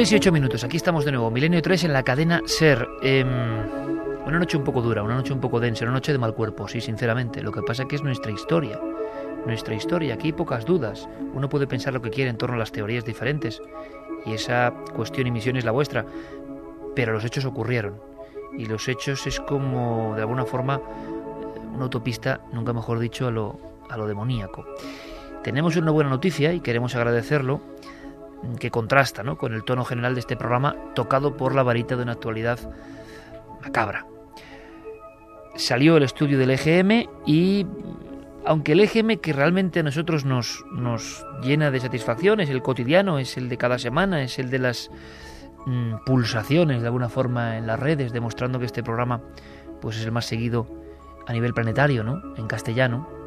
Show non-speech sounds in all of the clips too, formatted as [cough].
3 y 8 minutos, aquí estamos de nuevo, Milenio 3 en la cadena Ser. Em, una noche un poco dura, una noche un poco densa, una noche de mal cuerpo, sí, sinceramente. Lo que pasa que es nuestra historia. Nuestra historia, aquí hay pocas dudas. Uno puede pensar lo que quiere en torno a las teorías diferentes. Y esa cuestión y misión es la vuestra. Pero los hechos ocurrieron. Y los hechos es como, de alguna forma, una autopista, nunca mejor dicho, a lo, a lo demoníaco. Tenemos una buena noticia y queremos agradecerlo que contrasta ¿no? con el tono general de este programa tocado por la varita de una actualidad macabra. Salió el estudio del EGM y aunque el EGM que realmente a nosotros nos, nos llena de satisfacción es el cotidiano, es el de cada semana, es el de las mm, pulsaciones de alguna forma en las redes, demostrando que este programa pues es el más seguido a nivel planetario, ¿no? En castellano,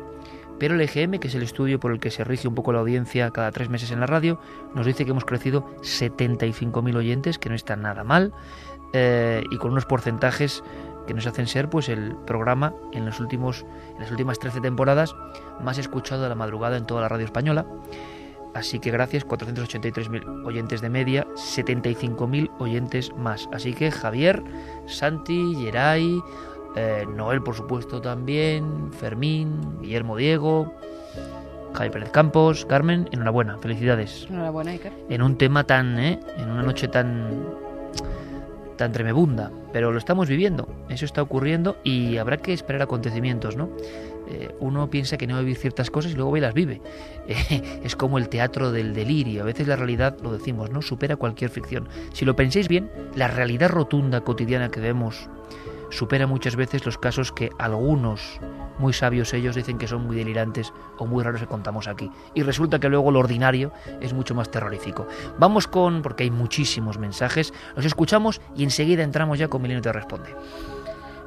pero el EGM, que es el estudio por el que se rige un poco la audiencia cada tres meses en la radio, nos dice que hemos crecido 75.000 oyentes, que no está nada mal, eh, y con unos porcentajes que nos hacen ser pues el programa en, los últimos, en las últimas 13 temporadas más escuchado de la madrugada en toda la radio española. Así que gracias, 483.000 oyentes de media, 75.000 oyentes más. Así que Javier, Santi, Geray, eh, Noel, por supuesto, también, Fermín, Guillermo Diego, Javi Pérez Campos, Carmen, enhorabuena, felicidades. Enhorabuena, Iker. En un tema tan, ¿eh? en una noche tan, tan tremebunda, pero lo estamos viviendo, eso está ocurriendo y habrá que esperar acontecimientos, ¿no? Eh, uno piensa que no va a vivir ciertas cosas y luego ve y las vive. [laughs] es como el teatro del delirio. A veces la realidad, lo decimos, ¿no? Supera cualquier ficción. Si lo pensáis bien, la realidad rotunda cotidiana que vemos supera muchas veces los casos que algunos muy sabios ellos dicen que son muy delirantes o muy raros que contamos aquí. Y resulta que luego lo ordinario es mucho más terrorífico. Vamos con, porque hay muchísimos mensajes, los escuchamos y enseguida entramos ya con Milenio te responde.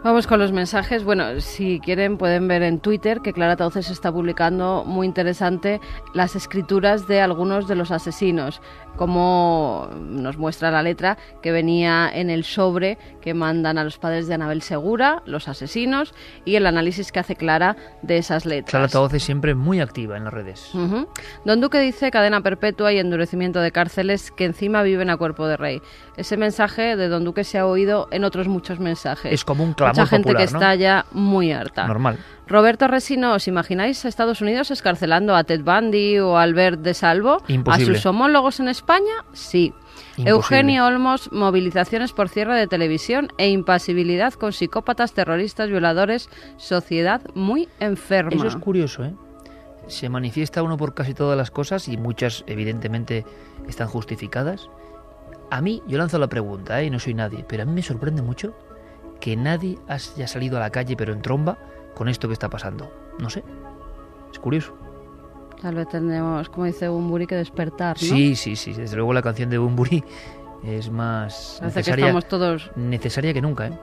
Vamos con los mensajes. Bueno, si quieren pueden ver en Twitter que Clara Tauces está publicando muy interesante las escrituras de algunos de los asesinos, como nos muestra la letra que venía en el sobre que mandan a los padres de Anabel Segura, los asesinos, y el análisis que hace Clara de esas letras. Clara Tauces siempre muy activa en las redes. Don Duque dice cadena perpetua y endurecimiento de cárceles que encima viven a cuerpo de rey. Ese mensaje de Don Duque se ha oído en otros muchos mensajes. Es como un clamor Mucha gente que está ya muy harta. Normal. Roberto Resino, ¿os imagináis a Estados Unidos escarcelando a Ted Bundy o a Albert de Salvo? Imposible. ¿A sus homólogos en España? Sí. Imposible. Eugenio Olmos, movilizaciones por cierre de televisión e impasibilidad con psicópatas, terroristas, violadores, sociedad muy enferma. Eso es curioso, ¿eh? Se manifiesta uno por casi todas las cosas y muchas evidentemente están justificadas. A mí, yo lanzo la pregunta, ¿eh? y no soy nadie, pero a mí me sorprende mucho que nadie haya salido a la calle pero en tromba con esto que está pasando. No sé. Es curioso. Tal vez tendremos, como dice Bumburi, que despertar, ¿no? Sí, sí, sí. Desde luego la canción de Bumburi es más Parece que necesaria, estamos todos necesaria que nunca, ¿eh?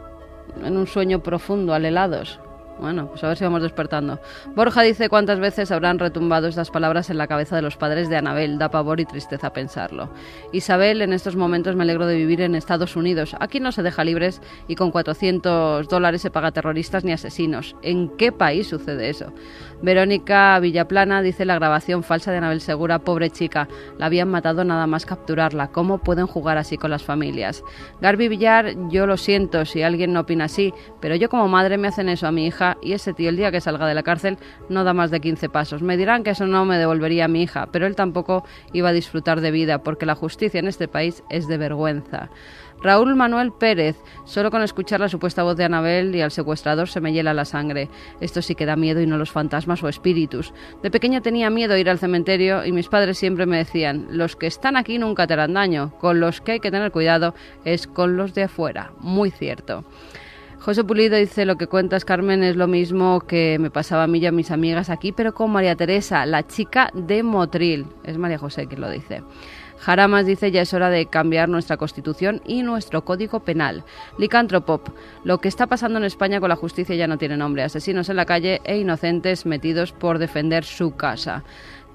en un sueño profundo, alelados. Bueno, pues a ver si vamos despertando. Borja dice cuántas veces habrán retumbado estas palabras en la cabeza de los padres de Anabel. Da pavor y tristeza pensarlo. Isabel, en estos momentos me alegro de vivir en Estados Unidos. Aquí no se deja libres y con 400 dólares se paga terroristas ni asesinos. ¿En qué país sucede eso? Verónica Villaplana dice la grabación falsa de Anabel Segura, pobre chica, la habían matado nada más capturarla. ¿Cómo pueden jugar así con las familias? Garby Villar, yo lo siento si alguien no opina así, pero yo como madre me hacen eso a mi hija y ese tío el día que salga de la cárcel no da más de 15 pasos. Me dirán que eso no me devolvería a mi hija, pero él tampoco iba a disfrutar de vida porque la justicia en este país es de vergüenza. Raúl Manuel Pérez, solo con escuchar la supuesta voz de Anabel y al secuestrador se me hiela la sangre. Esto sí que da miedo y no los fantasmas o espíritus. De pequeño tenía miedo ir al cementerio y mis padres siempre me decían, los que están aquí nunca te harán daño, con los que hay que tener cuidado es con los de afuera. Muy cierto. José Pulido dice, lo que cuentas, Carmen, es lo mismo que me pasaba a mí y a mis amigas aquí, pero con María Teresa, la chica de Motril. Es María José quien lo dice. Jaramas dice ya es hora de cambiar nuestra constitución y nuestro código penal. Licantropop, lo que está pasando en España con la justicia ya no tiene nombre. Asesinos en la calle e inocentes metidos por defender su casa.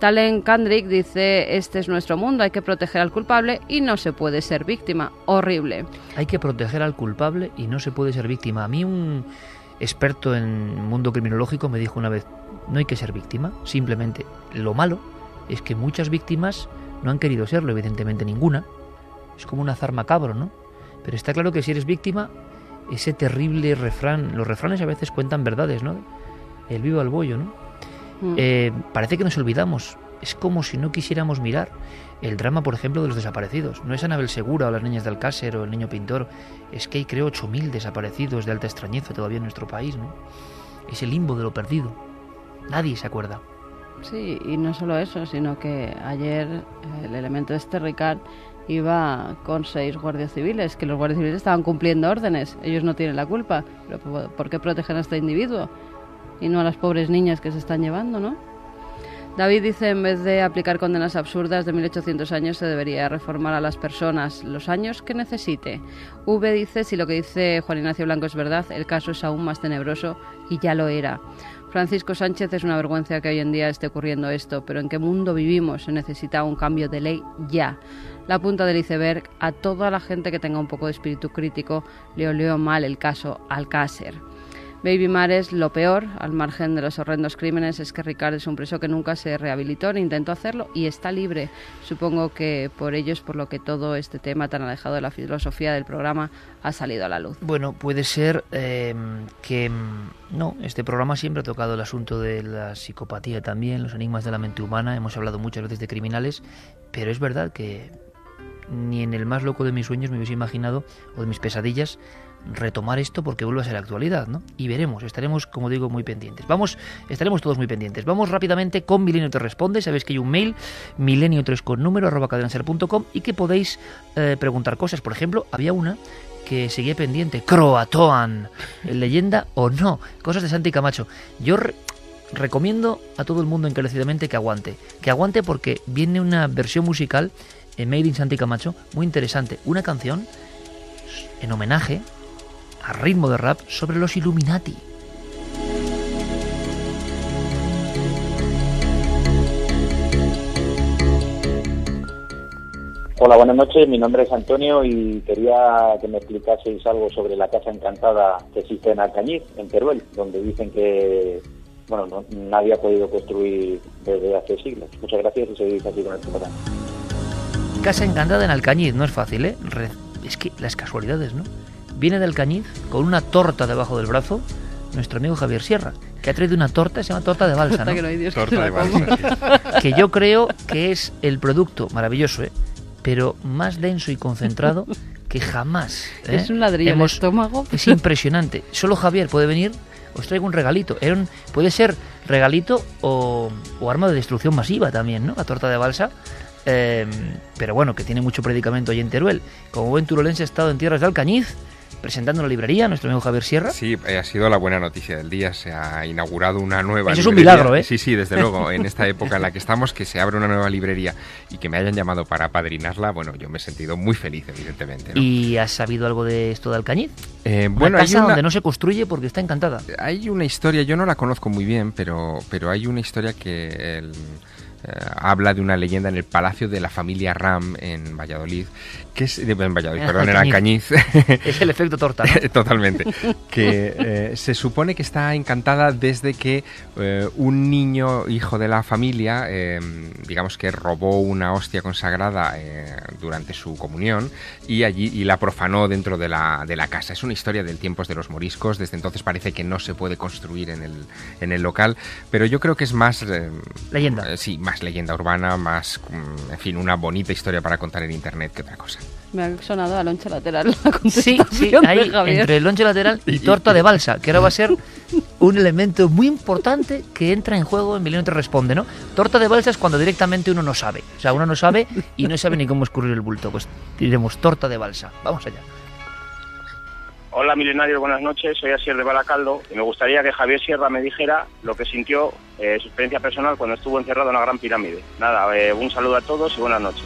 Talen Kandrik dice, este es nuestro mundo, hay que proteger al culpable y no se puede ser víctima. Horrible. Hay que proteger al culpable y no se puede ser víctima. A mí un experto en mundo criminológico me dijo una vez, no hay que ser víctima, simplemente lo malo es que muchas víctimas no han querido serlo, evidentemente ninguna, es como un azar macabro, ¿no? Pero está claro que si eres víctima, ese terrible refrán, los refranes a veces cuentan verdades, ¿no? El vivo al bollo, ¿no? Mm. Eh, parece que nos olvidamos. Es como si no quisiéramos mirar el drama, por ejemplo, de los desaparecidos. No es Anabel Segura o las niñas de Alcácer o el niño pintor. Es que hay, creo, 8.000 desaparecidos de alta extrañeza todavía en nuestro país, ¿no? Es el limbo de lo perdido. Nadie se acuerda. Sí, y no solo eso, sino que ayer eh, el elemento de este Ricard iba con seis guardias civiles, que los guardias civiles estaban cumpliendo órdenes, ellos no tienen la culpa, pero ¿por por qué protegen a este individuo? Y no a las pobres niñas que se están llevando, ¿no? David dice, en vez de aplicar condenas absurdas de 1800 años, se debería reformar a las personas los años que necesite. V dice, si lo que dice Juan Ignacio Blanco es verdad, el caso es aún más tenebroso y ya lo era. Francisco Sánchez es una vergüenza que hoy en día esté ocurriendo esto, pero ¿en qué mundo vivimos? Se necesita un cambio de ley ya. La punta del iceberg, a toda la gente que tenga un poco de espíritu crítico, le olió mal el caso Alcácer. Baby Mares, lo peor, al margen de los horrendos crímenes, es que Ricard es un preso que nunca se rehabilitó ni intentó hacerlo y está libre. Supongo que por ello es por lo que todo este tema tan alejado de la filosofía del programa ha salido a la luz. Bueno, puede ser eh, que mm, no, este programa siempre ha tocado el asunto de la psicopatía también, los enigmas de la mente humana, hemos hablado muchas veces de criminales, pero es verdad que ni en el más loco de mis sueños me hubiese imaginado, o de mis pesadillas, retomar esto porque vuelve a ser actualidad, ¿no? Y veremos, estaremos, como digo, muy pendientes. Vamos, estaremos todos muy pendientes. Vamos rápidamente con Milenio te responde. Sabéis que hay un mail, milenio3 con número, arroba y que podéis eh, preguntar cosas. Por ejemplo, había una que seguía pendiente, Croatoan, leyenda o no, cosas de Santi Camacho. Yo re- recomiendo a todo el mundo encarecidamente que aguante, que aguante porque viene una versión musical en Made in Santi Camacho muy interesante, una canción en homenaje a ritmo de rap sobre los Illuminati. Hola, buenas noches. Mi nombre es Antonio y quería que me explicaseis algo sobre la casa encantada que existe en Alcañiz, en Teruel, donde dicen que bueno, no- nadie ha podido construir desde hace siglos. Muchas gracias y seguís así con el programa. Casa encantada en Alcañiz, no es fácil, ¿eh? Re- Es que las casualidades, ¿no? Viene de Alcañiz con una torta debajo del brazo nuestro amigo Javier Sierra, que ha traído una torta, se llama torta de balsa, ¿no? que no hay Dios que Torta de balsa. [laughs] que yo creo que es el producto maravilloso, ¿eh? pero más denso y concentrado que jamás. ¿eh? Es un ladrillo Hemos- de estómago. Es impresionante. Solo Javier puede venir. Os traigo un regalito. Era un- puede ser regalito o, o arma de destrucción masiva también, ¿no? La torta de balsa. Eh, pero bueno, que tiene mucho predicamento allí en Teruel. Como buen turolense ha estado en tierras de Alcañiz, presentando la librería, nuestro amigo Javier Sierra. Sí, eh, ha sido la buena noticia del día. Se ha inaugurado una nueva Eso es un milagro, ¿eh? Sí, sí, desde luego. En esta época en la que estamos, que se abre una nueva librería y que me hayan llamado para apadrinarla, bueno, yo me he sentido muy feliz, evidentemente. ¿no? ¿Y has sabido algo de esto de Alcañiz? Eh, Una bueno, hay casa una, donde no se construye porque está encantada. hay una historia, yo no la conozco muy bien, pero, pero hay una historia que el, eh, habla de una leyenda en el palacio de la familia Ram en Valladolid, que es en Valladolid, [laughs] perdón, el efecto torta, ¿no? [laughs] Totalmente. Que eh, se supone que está encantada desde que eh, un niño, hijo de la familia, eh, digamos que robó una hostia consagrada eh, durante su comunión y allí y la profanó dentro de la, de la casa. Es una historia del tiempos de los moriscos. Desde entonces parece que no se puede construir en el, en el local, pero yo creo que es más Leyenda. sí, más leyenda urbana, más, mm, en fin, una bonita historia para contar en internet que otra cosa. Me ha sonado a loncha lateral [laughs] la Sí, contestación sí, ahí entre el lonche lateral y torta de balsa, que ahora va a ser un elemento muy importante que entra en juego en Milenio te responde, ¿no? Torta de balsa es cuando directamente uno no sabe. O sea, uno no sabe y no sabe ni cómo escurrir el bulto. Pues diremos torta de balsa. Vamos allá. Hola milenario, buenas noches. Soy Asier de Baracaldo y me gustaría que Javier Sierra me dijera lo que sintió, eh, su experiencia personal cuando estuvo encerrado en la Gran Pirámide. Nada, eh, un saludo a todos y buenas noches.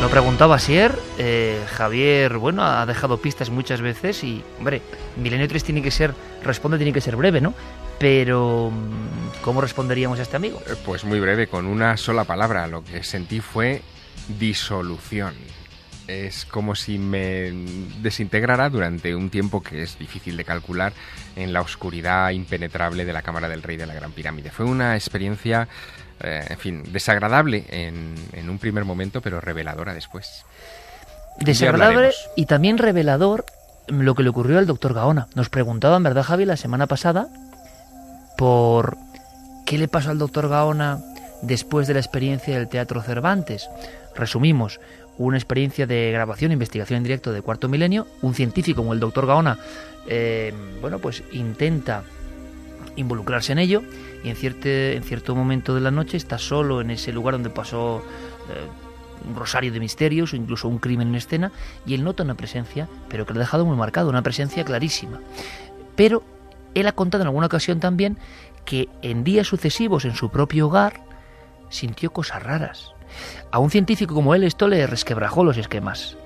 Lo preguntaba Sier, eh, Javier, bueno, ha dejado pistas muchas veces y, hombre, Milenio 3 tiene que ser, responde, tiene que ser breve, ¿no? Pero, mm, ¿cómo responderíamos a este amigo? Eh, Pues muy breve, con una sola palabra. Lo que sentí fue disolución. Es como si me desintegrara durante un tiempo que es difícil de calcular en la oscuridad impenetrable de la Cámara del Rey de la Gran Pirámide. Fue una experiencia, eh, en fin, desagradable en, en un primer momento, pero reveladora después. Desagradable y también revelador lo que le ocurrió al doctor Gaona. Nos preguntaban, ¿verdad, Javi, la semana pasada por qué le pasó al doctor Gaona después de la experiencia del Teatro Cervantes? Resumimos, una experiencia de grabación e investigación en directo de cuarto milenio, un científico como el doctor Gaona, eh, bueno, pues intenta involucrarse en ello y en, cierto, en cierto momento de la noche está solo en ese lugar donde pasó eh, un rosario de misterios o incluso un crimen en escena y él nota una presencia, pero que lo ha dejado muy marcado, una presencia clarísima. Pero él ha contado en alguna ocasión también que en días sucesivos en su propio hogar sintió cosas raras. A un científico como él esto le resquebrajó los esquemas.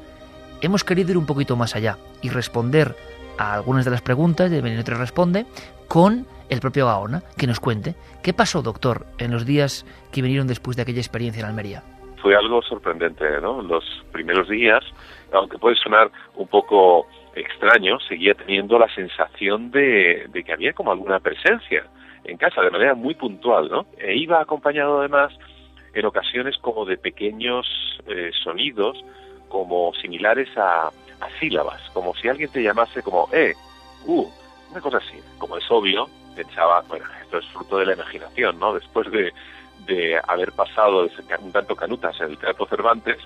Hemos querido ir un poquito más allá y responder a algunas de las preguntas de Benito Responde con el propio Gaona, que nos cuente qué pasó, doctor, en los días que vinieron después de aquella experiencia en Almería. Fue algo sorprendente, ¿no? Los primeros días, aunque puede sonar un poco extraño, seguía teniendo la sensación de, que había como alguna presencia en casa, de manera muy puntual, ¿no? E iba acompañado además en ocasiones como de pequeños eh, sonidos, como similares a, a sílabas, como si alguien te llamase como, eh, uh, una cosa así. Como es obvio, pensaba, bueno, esto es fruto de la imaginación, ¿no? Después de, de haber pasado un tanto canutas en el Teatro Cervantes,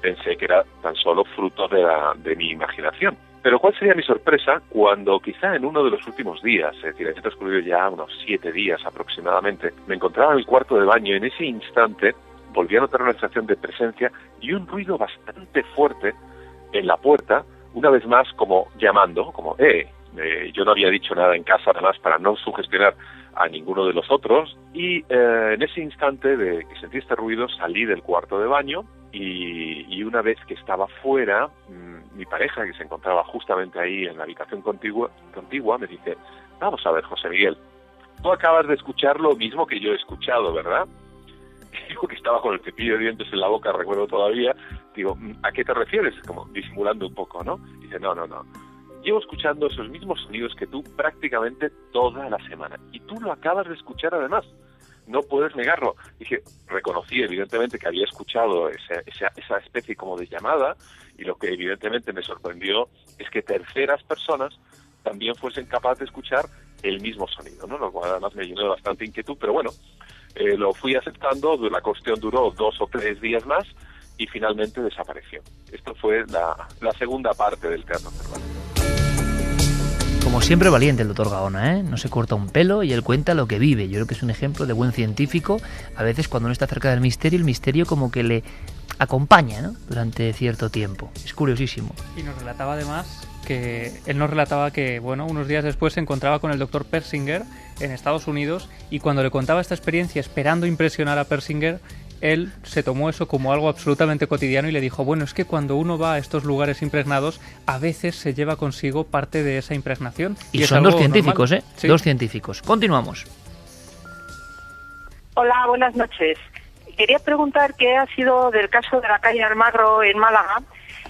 pensé que era tan solo fruto de, la, de mi imaginación. Pero ¿cuál sería mi sorpresa cuando quizá en uno de los últimos días, es decir, he transcurrido ya unos siete días aproximadamente, me encontraba en el cuarto de baño, en ese instante volví a notar una sensación de presencia y un ruido bastante fuerte en la puerta, una vez más como llamando, como, eh, eh, yo no había dicho nada en casa además para no sugestionar a ninguno de los otros y eh, en ese instante de que sentí este ruido salí del cuarto de baño y, una vez que estaba fuera mm, mi pareja que se encontraba justamente ahí en la habitación contigua, contigua me dice vamos a ver José Miguel tú acabas de escuchar lo mismo que yo he escuchado verdad dijo que estaba con el cepillo de dientes en la boca recuerdo todavía digo mm, ¿a qué te refieres? como disimulando un poco ¿no? dice no no no Llevo escuchando esos mismos sonidos que tú prácticamente toda la semana. Y tú lo acabas de escuchar además. No puedes negarlo. Dije, reconocí evidentemente que había escuchado esa, esa, especie como de llamada y lo que evidentemente me sorprendió es que terceras personas también fuesen capaces de escuchar el mismo sonido, ¿no? Lo cual además me llenó de bastante inquietud, pero bueno, eh, lo fui aceptando, la cuestión duró dos o tres días más y finalmente desapareció. Esto fue la, la segunda parte del teatro. Como siempre valiente el doctor Gaona, ¿eh? No se corta un pelo y él cuenta lo que vive. Yo creo que es un ejemplo de buen científico. A veces cuando uno está cerca del misterio, el misterio como que le acompaña, ¿no? Durante cierto tiempo. Es curiosísimo. Y nos relataba además que él nos relataba que, bueno, unos días después se encontraba con el doctor Persinger en Estados Unidos y cuando le contaba esta experiencia esperando impresionar a Persinger, él se tomó eso como algo absolutamente cotidiano y le dijo, bueno, es que cuando uno va a estos lugares impregnados, a veces se lleva consigo parte de esa impregnación. Y, son dos científicos, ¿eh? Dos científicos. Continuamos. Hola, buenas noches. Quería preguntar qué ha sido del caso de la calle Almagro en Málaga,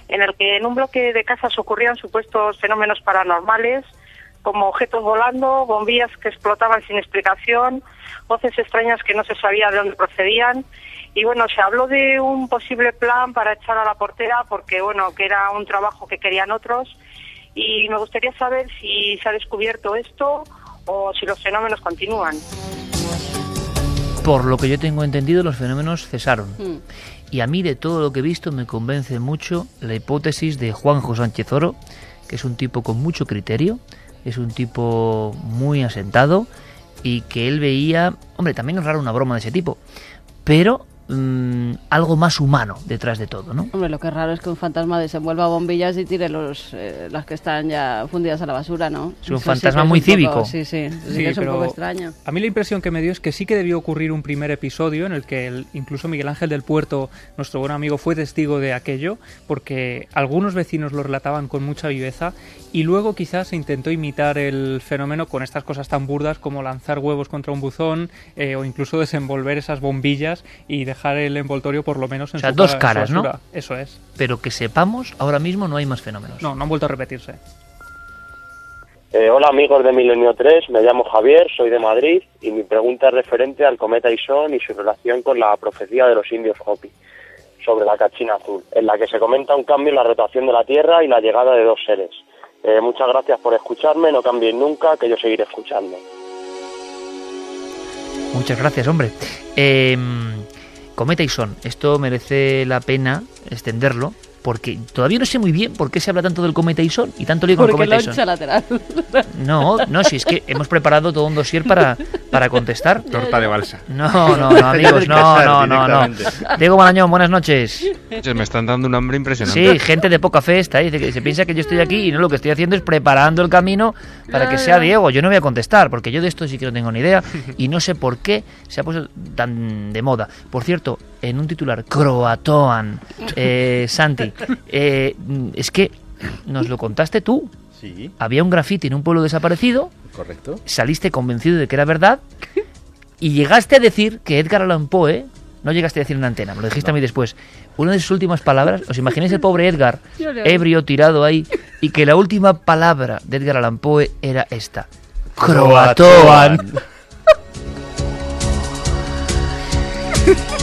en el que en un bloque de casas ocurrían supuestos fenómenos paranormales, como objetos volando, bombillas que explotaban sin explicación, voces extrañas que no se sabía de dónde procedían y bueno, se habló de un posible plan para echar a la portera porque bueno, que era un trabajo que querían otros y me gustaría saber si se ha descubierto esto o si los fenómenos continúan. Por lo que yo tengo entendido, los fenómenos cesaron. Hmm. Y a mí de todo lo que he visto me convence mucho la hipótesis de Juanjo Sánchez Oro, que es un tipo con mucho criterio, es un tipo muy asentado y que él veía, hombre, también es raro una broma de ese tipo, pero Mm, algo más humano detrás de todo, ¿no? Hombre, lo que es raro es que un fantasma desenvuelva bombillas y tire los, eh, las que están ya fundidas a la basura, ¿no? Es un fantasma muy cívico. sí, sí, sí, es un poco extraño. A mí la impresión que me dio es que sí que debió ocurrir un primer episodio en el que incluso Miguel Ángel del Puerto, nuestro buen amigo, fue testigo de aquello, porque algunos vecinos lo relataban con mucha viveza y luego quizás se intentó imitar el fenómeno con estas cosas tan burdas como lanzar huevos contra un buzón eh, o incluso desenvolver esas bombillas y dejar el envoltorio por lo menos en o sea, dos caras, ¿no? Eso es. Pero que sepamos, ahora mismo no hay más fenómenos. No, no han vuelto a repetirse. Eh, hola amigos de Milenio 3, me llamo Javier, soy de Madrid y mi pregunta es referente al cometa Ison y su relación con la profecía de los indios Hopi. sobre la cachina azul, en la que se comenta un cambio en la rotación de la Tierra y la llegada de dos seres. Eh, muchas gracias por escucharme, no cambien nunca, que yo seguiré escuchando. Muchas gracias, hombre. Eh, Cometa y Son, esto merece la pena extenderlo porque todavía no sé muy bien por qué se habla tanto del cometa Ison y tanto lío con el Porque cometa Ison. lateral. [laughs] No, no, si es que hemos preparado todo un dossier para, para contestar. [laughs] Torta de balsa. No, no, no, [laughs] amigos, no, no, no, no. Diego Marañón, buenas noches. Me están dando un hambre impresionante. Sí, gente de poca fe está ahí, dice que se piensa que yo estoy aquí y no lo que estoy haciendo es preparando el camino para que sea Diego. Yo no voy a contestar porque yo de esto sí que no tengo ni idea y no sé por qué se ha puesto tan de moda. Por cierto, en un titular, Croatoan, [laughs] eh, Santi, eh, es que nos lo contaste tú. Sí, Había un grafiti en un pueblo desaparecido, correcto. saliste convencido de que era verdad y llegaste a decir que Edgar Allan Poe, no llegaste a decir en antena, me lo dijiste a mí después, una de sus últimas palabras, ¿os imagináis el pobre Edgar, [laughs] ebrio, tirado ahí, y que la última palabra de Edgar Allan Poe era esta? Croatoan. [laughs]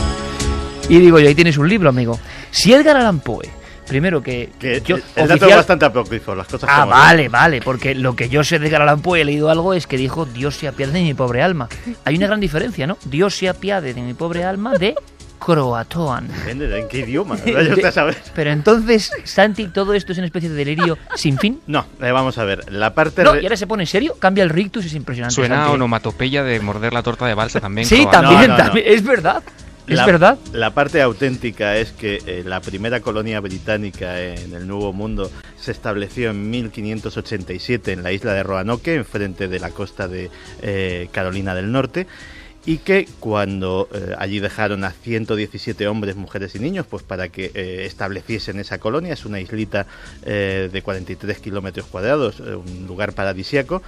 y digo yo, ahí tienes un libro, amigo. Si Edgar Allan Poe, primero que... Que yo, el dato oficial- es bastante apócrifo, las cosas Ah, como son. vale, vale, porque lo que yo sé de Edgar Allan Poe, he leído algo, es que dijo, Dios se apiade de mi pobre alma. Hay una gran diferencia, ¿no? Dios se apiade de mi pobre alma de Croatoan. Depende de en qué idioma. [laughs] Saber. Pero entonces, Santi, todo esto es una especie de delirio sin fin. No, eh, vamos a ver. La parte. No, re- y ahora se pone en serio, cambia el rictus, es impresionante. Suena a Santi. onomatopeya de morder la torta de balsa también. Sí, Croatoan. también, No, no, no. también, es verdad. Es la, verdad. La parte auténtica es que eh, la primera colonia británica en el Nuevo Mundo se estableció en 1587 en la isla de Roanoke, enfrente de la costa de eh, Carolina del Norte. Y que cuando eh, allí dejaron a 117 hombres, mujeres y niños, pues para que eh, estableciesen esa colonia, es una islita eh, de 43 kilómetros cuadrados, un lugar paradisiaco,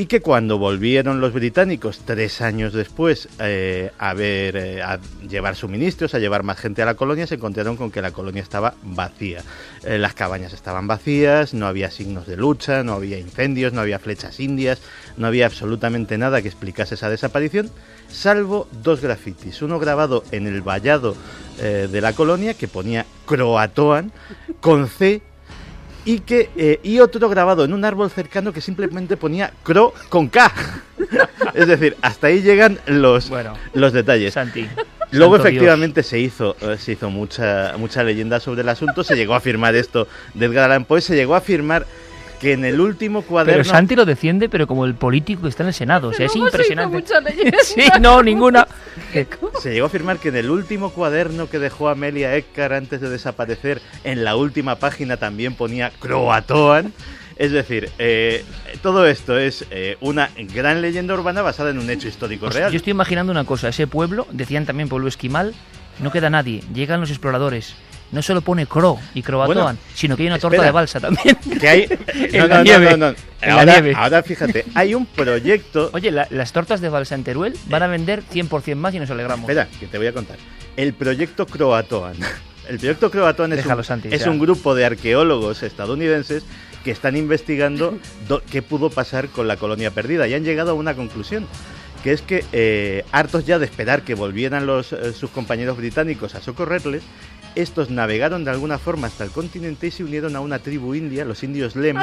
y que cuando volvieron los británicos tres años después eh, a ver eh, a llevar suministros, a llevar más gente a la colonia, se encontraron con que la colonia estaba vacía. Eh, las cabañas estaban vacías, no había signos de lucha, no había incendios, no había flechas indias, no había absolutamente nada que explicase esa desaparición, salvo dos grafitis. Uno grabado en el vallado de la colonia que ponía Croatoan con C y que eh, y otro grabado en un árbol cercano que simplemente ponía Cro con K. [laughs] es decir, hasta ahí llegan los, Bueno, los detalles. Santi. Luego santo efectivamente se hizo eh, se hizo mucha mucha leyenda sobre el asunto, se llegó a afirmar esto de Edgar Allan Poe, se llegó a afirmar que en el último cuaderno Pero Santi lo defiende, pero como el político que está en el Senado. O sea, es impresionante. [laughs] Sí, no, ninguna. Se llegó a afirmar que en el último cuaderno que dejó Amelia Eckart antes de desaparecer, en la última página también ponía Croatoan. Es decir, eh, todo esto es eh, una gran leyenda urbana basada en un hecho histórico Pues real. Yo estoy imaginando una cosa, ese pueblo, decían también pueblo esquimal, no queda nadie, llegan los exploradores. No solo pone Cro y Croatoan, Bueno, sino que hay una torta espera. de balsa también. Que hay... [laughs] En No, la no, nieve, no, la Ahora, nieve. ahora fíjate, [laughs] hay un proyecto... Oye, la- las tortas de balsa en Teruel van a vender 100% más y nos alegramos. Espera, que te voy a contar. El proyecto Croatoan. [laughs] El proyecto Croatoan es, Déjalo, un, Santi, es ya. un grupo de arqueólogos estadounidenses que están investigando do- qué pudo pasar con la colonia perdida y han llegado a una conclusión que es que eh, hartos ya de esperar que volvieran los, eh, sus compañeros británicos a socorrerles, estos navegaron de alguna forma hasta el continente y se unieron a una tribu india, los indios Lem,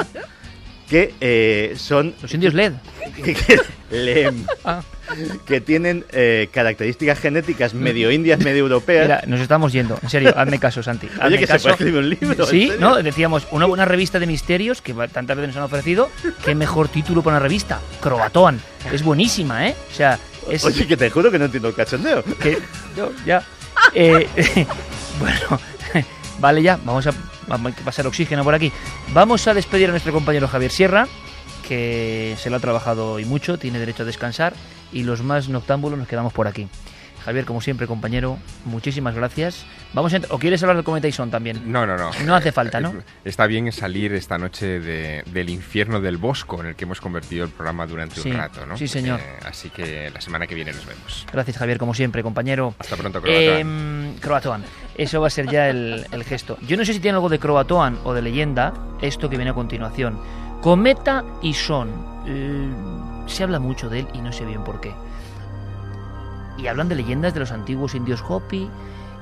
[laughs] que eh, son... Los indios LED. [laughs] Lem. Ah. Que tienen eh, características genéticas medio indias, medio europeas. Mira, nos estamos yendo. En serio, hazme caso, Santi. [laughs] hazme Oye, que se caso. puede escribir un libro. ¿en Sí? ¿no? Decíamos, una buena revista de misterios que tantas veces nos han ofrecido. Qué mejor título para una revista. Croatoan. Es buenísima, ¿eh? O sea, es. Oye, que te juro que no entiendo el cachondeo. que yo ya Eh, bueno [laughs] vale ya vamos a vamos a pasar oxígeno por aquí vamos a despedir a nuestro compañero Javier Sierra que se lo ha trabajado hoy mucho tiene derecho a descansar y los más noctámbulos nos quedamos por aquí Javier como siempre compañero muchísimas gracias vamos a o quieres hablar del Cometa Ison también No, no, no. no hace falta no [laughs] Está bien salir esta noche de- del infierno del Bosco en el que hemos convertido el programa durante Sí, un rato, ¿no? sí, señor. Eh, así que la semana que viene nos vemos. gracias Javier como siempre compañero Hasta pronto, Croatoan. Em, Croatoan. Eso va a ser ya el, el gesto. Yo no sé si tiene algo de Croatoan o de leyenda, esto que viene a continuación. Cometa y Son. Eh, se habla mucho de él y no sé bien por qué. Y hablan de leyendas de los antiguos indios Hopi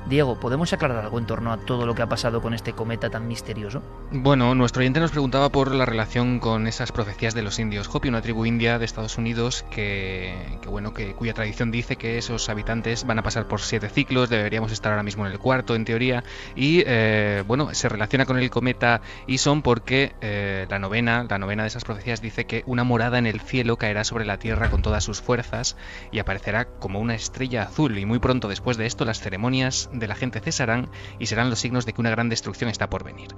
Diego, ¿podemos aclarar algo en torno a todo lo que ha pasado con este cometa tan misterioso? Bueno, nuestro oyente nos preguntaba por la relación con esas profecías de los indios Hopi, una tribu india de Estados Unidos que, que, bueno, que cuya tradición dice que esos habitantes van a pasar por siete ciclos, deberíamos estar ahora mismo en el cuarto en teoría, y eh, bueno, se relaciona con el cometa Ison porque eh, la novena, la novena de esas profecías dice que una morada en el cielo caerá sobre la Tierra con todas sus fuerzas y aparecerá como una estrella azul y muy pronto después de esto las ceremonias de la gente cesarán y serán los signos de que una gran destrucción está por venir.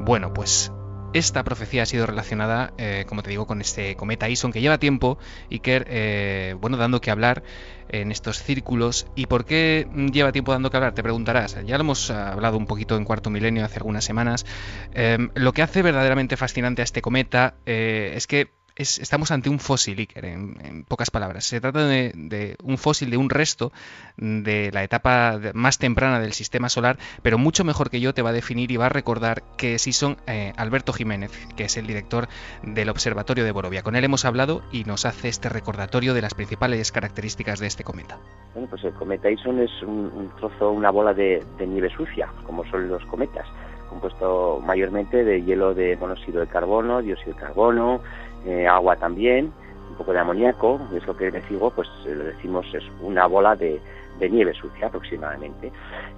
Bueno, pues esta profecía ha sido relacionada, eh, como te digo, con este cometa Ison que lleva tiempo y que, eh, bueno, dando que hablar en estos círculos. ¿Y por qué lleva tiempo dando que hablar? Te preguntarás. Ya lo hemos hablado un poquito en Cuarto Milenio hace algunas semanas. Eh, lo que hace verdaderamente fascinante a este cometa es que estamos ante un fósil, en, pocas palabras. Se trata de, un fósil, de un resto de la etapa más temprana del sistema solar, pero mucho mejor que yo te va a definir y va a recordar que sí son eh, Alberto Jiménez, que es el director del Observatorio de Borovia. Con él hemos hablado y nos hace este recordatorio de las principales características de este cometa. Bueno, pues el cometa Ison es un, trozo, una bola de, nieve sucia, como son los cometas, compuesto mayormente de hielo de monóxido de carbono, dióxido de carbono, eh, agua también, un poco de amoníaco, es lo que decimos, pues eh, lo decimos es una bola de, nieve sucia aproximadamente,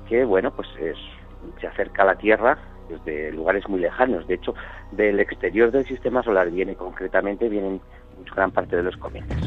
que bueno, pues es, se acerca a la Tierra desde lugares muy lejanos. De hecho, del exterior del sistema solar viene concretamente, vienen gran parte de los cometas.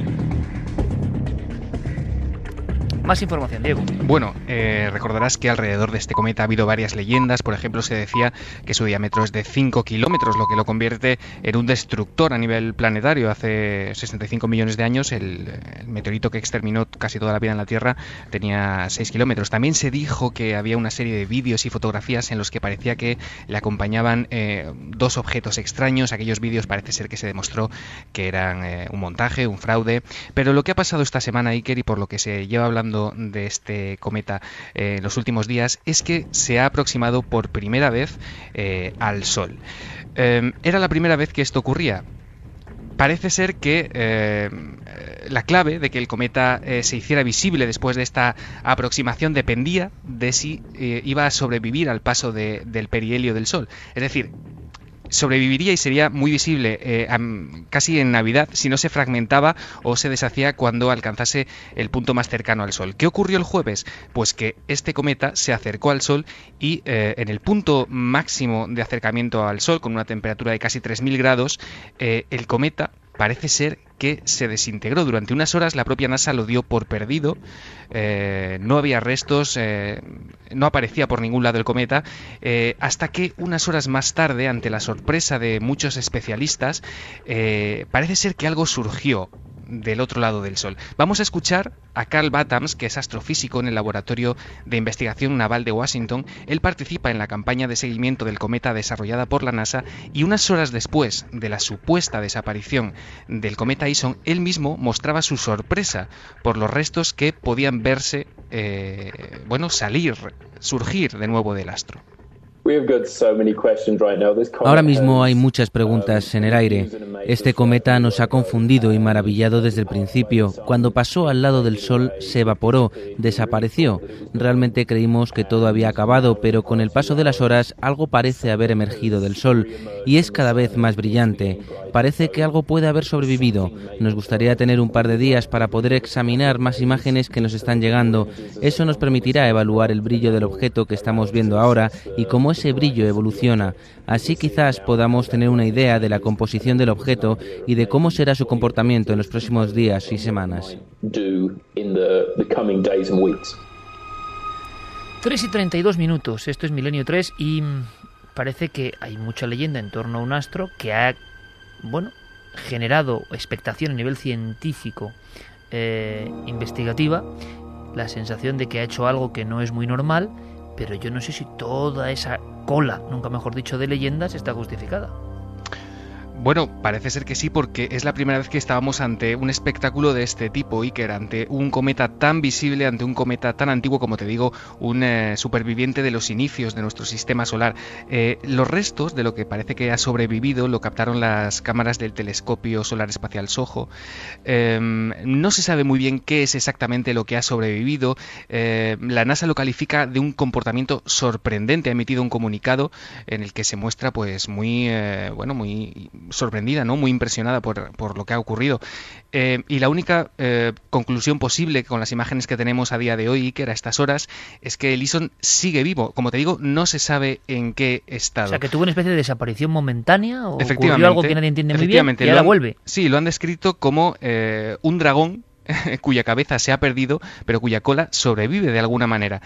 Más información, Diego. Bueno, eh, recordarás que alrededor de este cometa ha habido varias leyendas. Por ejemplo, se decía que su diámetro es de 5 kilómetros, lo que lo convierte en un destructor a nivel planetario. Hace 65 millones de años, el, meteorito que exterminó casi toda la vida en la Tierra tenía 6 kilómetros. También se dijo que había una serie de vídeos y fotografías en los que parecía que le acompañaban eh, dos objetos extraños. Aquellos vídeos parece ser que se demostró que eran eh, un montaje, un fraude. Pero lo que ha pasado esta semana, Iker, y por lo que se lleva hablando de este cometa eh, en los últimos días es que se ha aproximado por primera vez eh, al Sol. Em, ¿Era la primera vez que esto ocurría? Parece ser que eh, la clave de que el cometa se hiciera visible después de esta aproximación dependía de si iba a sobrevivir al paso del perihelio del Sol. Es decir, sobreviviría y sería muy visible eh, casi en Navidad si no se fragmentaba o se deshacía cuando alcanzase el punto más cercano al Sol. ¿Qué ocurrió el jueves? Pues que este cometa se acercó al Sol y eh, en el punto máximo de acercamiento al Sol, con una temperatura de casi 3.000 grados, eh, el cometa parece ser que se desintegró. Durante unas horas la propia NASA lo dio por perdido, eh, no había restos, eh, no aparecía por ningún lado el cometa, eh, hasta que unas horas más tarde, ante la sorpresa de muchos especialistas, parece ser que algo surgió del otro lado del Sol. Vamos a escuchar a Carl Battams, que es astrofísico en el Laboratorio de Investigación Naval de Washington. Él participa en la campaña de seguimiento del cometa desarrollada por la NASA y unas horas después de la supuesta desaparición del cometa Ison, él mismo mostraba su sorpresa por los restos que podían verse, eh, bueno, salir, surgir de nuevo del astro. Ahora mismo hay muchas preguntas en el aire. Este cometa nos ha confundido y maravillado desde el principio. Cuando pasó al lado del Sol se evaporó, desapareció. Realmente creímos que todo había acabado, pero con el paso de las horas algo parece haber emergido del Sol y es cada vez más brillante. Parece que algo puede haber sobrevivido. Nos gustaría tener un par de días para poder examinar más imágenes que nos están llegando. Eso nos permitirá evaluar el brillo del objeto que estamos viendo ahora y cómo ese brillo evoluciona. Así quizás podamos tener una idea de la composición del objeto y de cómo será su comportamiento en los próximos días y semanas. 3 y 32 minutos, esto es Milenio 3 y mm, parece que hay mucha leyenda en torno a un astro que ha, bueno, generado expectación a nivel científico, eh, investigativa, la sensación de que ha hecho algo que no es muy normal pero yo no sé si toda esa cola, nunca mejor dicho, de leyendas está justificada. Bueno, parece ser que sí, porque es la primera vez que estábamos ante un espectáculo de este tipo, Iker, ante un cometa tan visible, ante un cometa tan antiguo, como te digo, un eh, superviviente de los inicios de nuestro sistema solar. Eh, los restos de lo que parece que ha sobrevivido lo captaron las cámaras del telescopio solar espacial SOHO. Em, no se sabe muy bien qué es exactamente lo que ha sobrevivido. Eh, la NASA lo califica de un comportamiento sorprendente. Ha emitido un comunicado en el que se muestra, pues, muy, bueno, muy sorprendida, ¿no? Muy impresionada por, por lo que ha ocurrido. Eh, y la única eh, conclusión posible con las imágenes que tenemos a día de hoy, que era a estas horas, es que Ellison sigue vivo. Como te digo, no se sabe en qué estado. O sea, que tuvo una especie de desaparición momentánea o ocurrió algo que nadie entiende muy bien y ahora vuelve. Sí, lo han descrito como eh, un dragón [laughs] cuya cabeza se ha perdido, pero cuya cola sobrevive de alguna manera.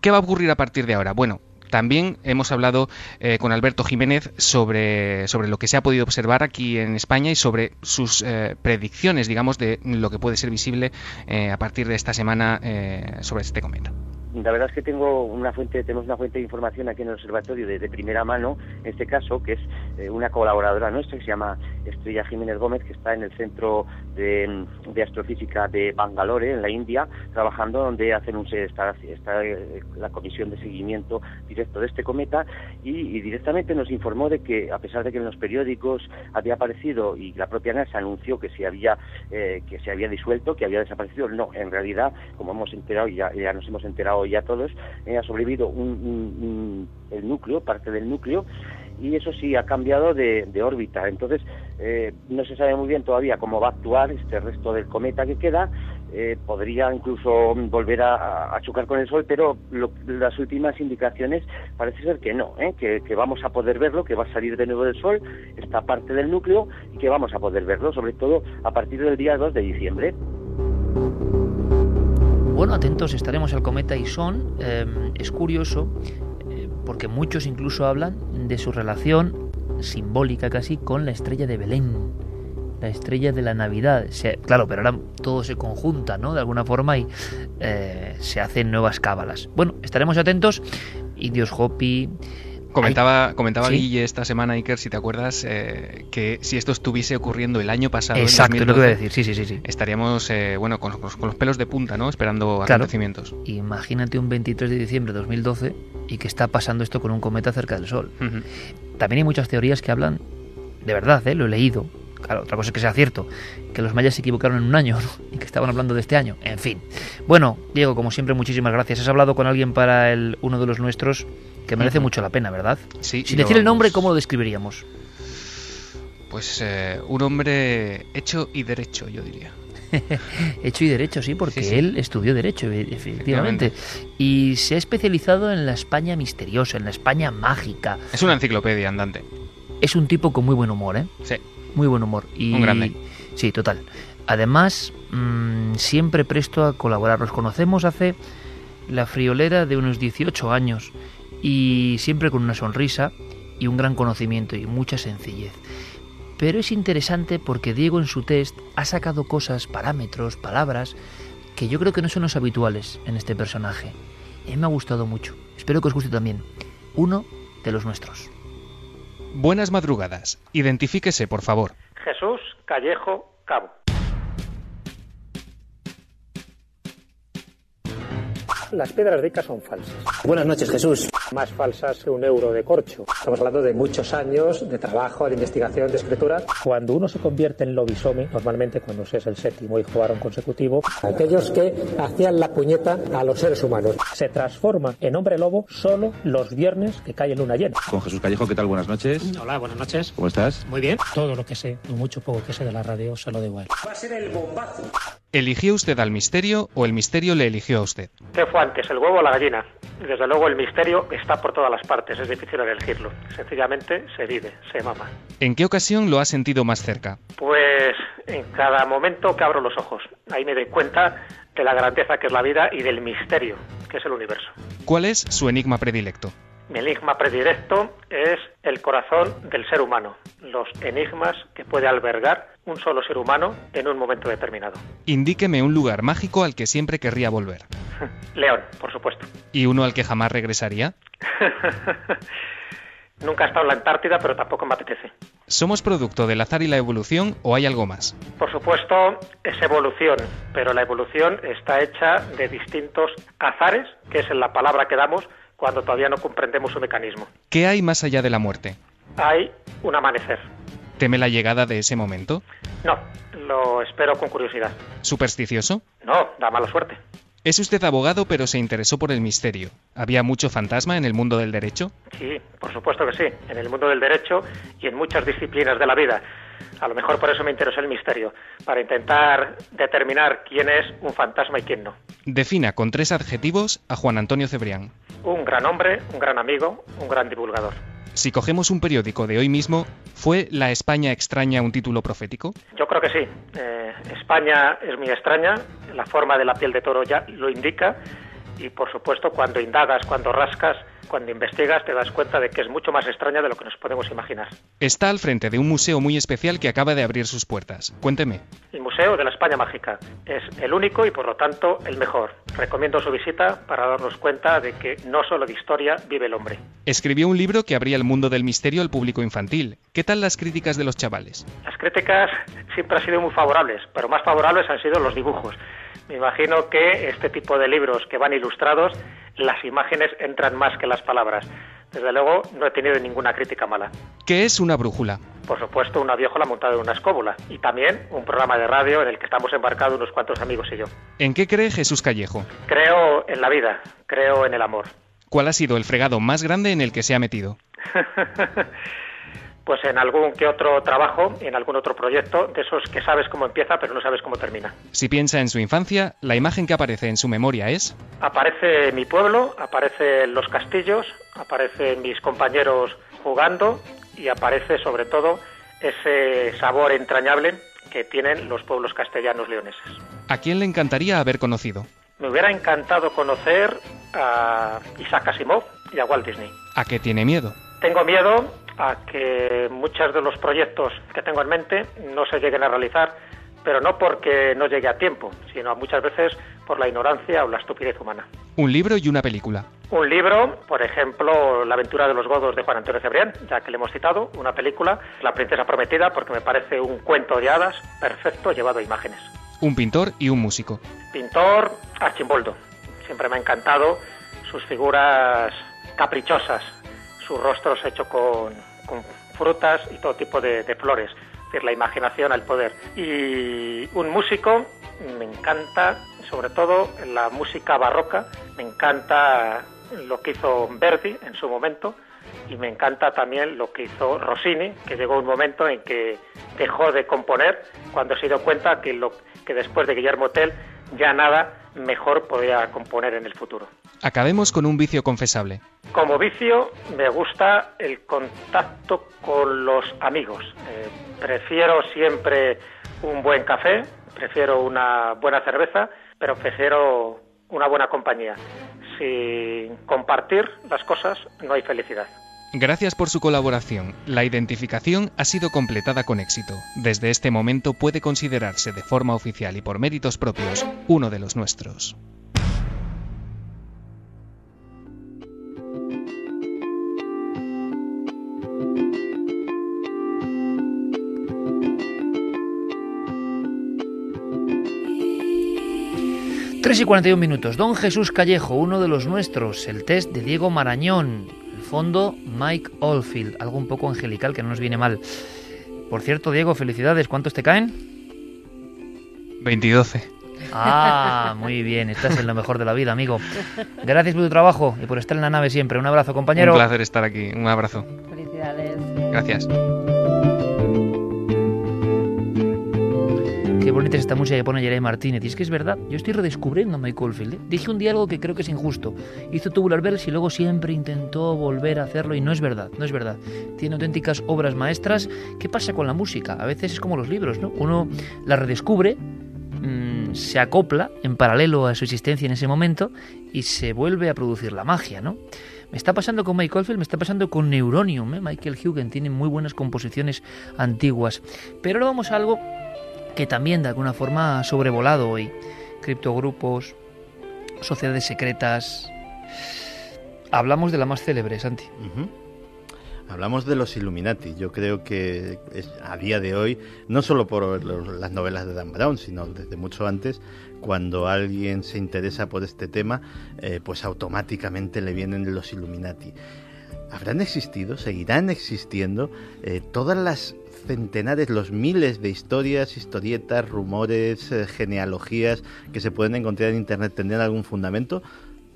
¿Qué va a ocurrir a partir de ahora? Bueno, también hemos hablado eh, con Alberto Jiménez sobre, sobre lo que se ha podido observar aquí en España y sobre sus eh, predicciones, digamos, de lo que puede ser visible eh, a partir de esta semana sobre este cometa la verdad es que tengo una fuente, tenemos una fuente de información aquí en el observatorio de, primera mano, en este caso, que es eh, una colaboradora nuestra que se llama Estrella Jiménez Gómez, que está en el Centro de, Astrofísica de Bangalore, en la India, trabajando donde hacen un está, está eh, la comisión de seguimiento directo de este cometa y, directamente nos informó de que a pesar de que en los periódicos había aparecido y la propia NASA anunció que se había eh, que se había disuelto, que había desaparecido, no, en realidad, como hemos enterado ya, ya nos hemos enterado ya todos, eh, ha sobrevivido un, el núcleo, parte del núcleo, y eso sí ha cambiado de, órbita. Entonces, eh, no se sabe muy bien todavía cómo va a actuar este resto del cometa que queda. Eh, podría incluso volver a, chocar con el Sol, pero las últimas indicaciones parece ser que no, que, que, vamos a poder verlo, que va a salir de nuevo del Sol, esta parte del núcleo, y que vamos a poder verlo, sobre todo a partir del día 2 de diciembre. Bueno, atentos estaremos al cometa Ison. Em, es curioso eh, porque muchos incluso hablan de su relación simbólica casi con la estrella de Belén, la estrella de la Navidad. claro, pero ahora todo se conjunta, ¿no? De alguna forma y eh, se hacen nuevas cábalas. Bueno, estaremos atentos. Indios Hopi, Comentaba, comentaba Guille esta semana, Iker, si te acuerdas, eh, que si esto estuviese ocurriendo el año pasado, Exacto, lo que voy a decir, sí, sí, sí. sí. Estaríamos, eh, bueno, con, los pelos de punta, ¿no? Esperando acontecimientos. Imagínate un 23 de diciembre de 2012 y que está pasando esto con un cometa cerca del Sol. También hay muchas teorías que hablan, de verdad, ¿eh? lo he leído, Claro, otra cosa es que sea cierto, que los mayas se equivocaron en un año [laughs] y que estaban hablando de este año. En fin. Bueno, Diego, como siempre, muchísimas gracias. ¿Has hablado con alguien para el, uno de los nuestros? Que merece mucho la pena, ¿verdad? Sí. Sin decir el nombre, ¿cómo lo describiríamos? Pues eh, un hombre hecho y derecho, yo diría. [laughs] hecho y derecho, sí, porque él estudió derecho, e, efectivamente. Y se ha especializado en la España misteriosa, en la España mágica. Es una enciclopedia andante. Es un tipo con muy buen humor, ¿eh? Sí. Muy buen humor. Y... Un grande. Sí, total. Además, mm, siempre presto a colaborar. Nos conocemos hace la friolera de unos 18 años y siempre con una sonrisa y un gran conocimiento y mucha sencillez. Pero es interesante porque Diego en su test ha sacado cosas, parámetros, palabras, que yo creo que no son los habituales en este personaje. Y me ha gustado mucho. Espero que os guste también. Uno de los nuestros. Buenas madrugadas. Identifíquese, por favor. Jesús Callejo Cabo. Las piedras ricas son falsas. Buenas noches, Jesús. Más falsas que un euro de corcho. Estamos hablando de muchos años de trabajo, de investigación, de escritura. Cuando uno se convierte en lobisomi, normalmente cuando se es el séptimo y jugaron consecutivo, aquellos que hacían la puñeta a los seres humanos. Se transforma en hombre lobo solo los viernes que cae en luna llena. Con Jesús Callejo, ¿qué tal? Buenas noches. Hola, buenas noches. ¿Cómo estás? Muy bien. Todo lo que sé, o mucho poco que sé de la radio, se lo debo a él. Va a ser el bombazo. ¿Eligió usted al misterio o el misterio le eligió a usted? ¿Qué fue antes, el huevo o la gallina? Desde luego el misterio está por todas las partes, es difícil elegirlo. Sencillamente se vive, se mama. ¿En qué ocasión lo ha sentido más cerca? Pues en cada momento que abro los ojos. Ahí me doy cuenta de la grandeza que es la vida y del misterio que es el universo. ¿Cuál es su enigma predilecto? Mi enigma predilecto es el corazón del ser humano, los enigmas que puede albergar un solo ser humano en un momento determinado. Indíqueme un lugar mágico al que siempre querría volver. [laughs] León, por supuesto. ¿Y uno al que jamás regresaría? [laughs] Nunca he estado en la Antártida, pero tampoco me apetece. ¿Somos producto del azar y la evolución o hay algo más? Por supuesto, es evolución, pero la evolución está hecha de distintos azares, que es la palabra que damos cuando todavía no comprendemos su mecanismo. ¿Qué hay más allá de la muerte? Hay un amanecer. ¿Teme la llegada de ese momento? No, lo espero con curiosidad. ¿Supersticioso? No, da mala suerte. Es usted abogado, pero se interesó por el misterio. ¿Había mucho fantasma en el mundo del derecho? Sí, por supuesto que sí, en el mundo del derecho y en muchas disciplinas de la vida. A lo mejor por eso me interesó el misterio, para intentar determinar quién es un fantasma y quién no. Defina con tres adjetivos a Juan Antonio Cebrián. Un gran hombre, un gran amigo, un gran divulgador. Si cogemos un periódico de hoy mismo, ¿fue La España extraña un título profético? Yo creo que sí. Eh, España es muy extraña, la forma de la piel de toro ya lo indica y por supuesto cuando indagas, cuando rascas, cuando investigas te das cuenta de que es mucho más extraña de lo que nos podemos imaginar. Está al frente de un museo muy especial que acaba de abrir sus puertas. Cuénteme. El Museo de la España Mágica es el único y por lo tanto el mejor. Recomiendo su visita para darnos cuenta de que no solo de historia vive el hombre. Escribió un libro que abría el mundo del misterio al público infantil. ¿Qué tal las críticas de los chavales? Las críticas siempre han sido muy favorables, pero más favorables han sido los dibujos. Me imagino que este tipo de libros que van ilustrados, las imágenes entran más que las palabras. Desde luego, no he tenido ninguna crítica mala. ¿Qué es una brújula? Por supuesto, una viejola montada en una escóbula. Y también un programa de radio en el que estamos embarcados unos cuantos amigos y yo. ¿En qué cree Jesús Callejo? Creo en la vida, creo en el amor. ¿Cuál ha sido el fregado más grande en el que se ha metido? [laughs] pues en algún que otro trabajo, en algún otro proyecto, de esos que sabes cómo empieza pero no sabes cómo termina. Si piensa en su infancia, la imagen que aparece en su memoria es... Aparece mi pueblo, aparecen los castillos, aparecen mis compañeros jugando y aparece sobre todo ese sabor entrañable que tienen los pueblos castellanos leoneses. ¿A quién le encantaría haber conocido? Me hubiera encantado conocer a Isaac Asimov y a Walt Disney. ¿A qué tiene miedo? Tengo miedo a que muchos de los proyectos que tengo en mente no se lleguen a realizar, pero no porque no llegue a tiempo, sino muchas veces por la ignorancia o la estupidez humana. Un libro y una película. Un libro, por ejemplo, La aventura de los godos de Juan Antonio Cebrián, ya que le hemos citado, una película, La princesa prometida, porque me parece un cuento de hadas perfecto llevado a imágenes. Un pintor y un músico. Pintor, Archimboldo. Siempre me ha encantado sus figuras caprichosas, sus rostros hechos con, con frutas y todo tipo de, de flores. Es decir, la imaginación al poder. Y un músico, me encanta, sobre todo la música barroca, me encanta lo que hizo Verdi en su momento y me encanta también lo que hizo Rossini, que llegó un momento en que dejó de componer cuando se dio cuenta que, lo, que después de Guillermo Tell ya nada mejor podía componer en el futuro. Acabemos con un vicio confesable. Como vicio me gusta el contacto con los amigos. Eh, prefiero siempre un buen café, prefiero una buena cerveza, pero prefiero una buena compañía. Sin compartir las cosas no hay felicidad. Gracias por su colaboración. La identificación ha sido completada con éxito. Desde este momento puede considerarse de forma oficial y por méritos propios uno de los nuestros. Tres y 41 minutos. Don Jesús Callejo, uno de los nuestros. El test de Diego Marañón. El fondo, Mike Oldfield. Algo un poco angelical que no nos viene mal. Por cierto, Diego, felicidades. ¿Cuántos te caen? 22. Ah, muy bien. Estás en lo mejor de la vida, amigo. Gracias por tu trabajo y por estar en la nave siempre. Un abrazo, compañero. Un placer estar aquí. Un abrazo. Felicidades. Gracias. Esta música que pone Jeremy Martínez. Y es que es verdad, yo estoy redescubriendo a Mike Oldfield. ¿eh? Dije un día algo que creo que es injusto. Hizo Tubular Bells y luego siempre intentó volver a hacerlo y no es verdad, no es verdad. Tiene auténticas obras maestras. ¿Qué pasa con la música? A veces es como los libros, ¿no? Uno la redescubre, mmm, se acopla en paralelo a su existencia en ese momento y se vuelve a producir la magia, ¿no? Me está pasando con Mike Oldfield, me está pasando con Neuronium. ¿eh? Michael Hugen tiene muy buenas composiciones antiguas. Pero ahora vamos a algo que también de alguna forma ha sobrevolado hoy. Criptogrupos, sociedades secretas. Hablamos de la más célebre, Santi. Hablamos de los Illuminati. Yo creo que a día de hoy, no solo por las novelas de Dan Brown, sino desde mucho antes, cuando alguien se interesa por este tema, eh, pues automáticamente le vienen los Illuminati. ¿Habrán existido, seguirán existiendo eh, todas las centenares, los miles de historias, historietas, rumores, eh, genealogías que se pueden encontrar en Internet tendrán algún fundamento?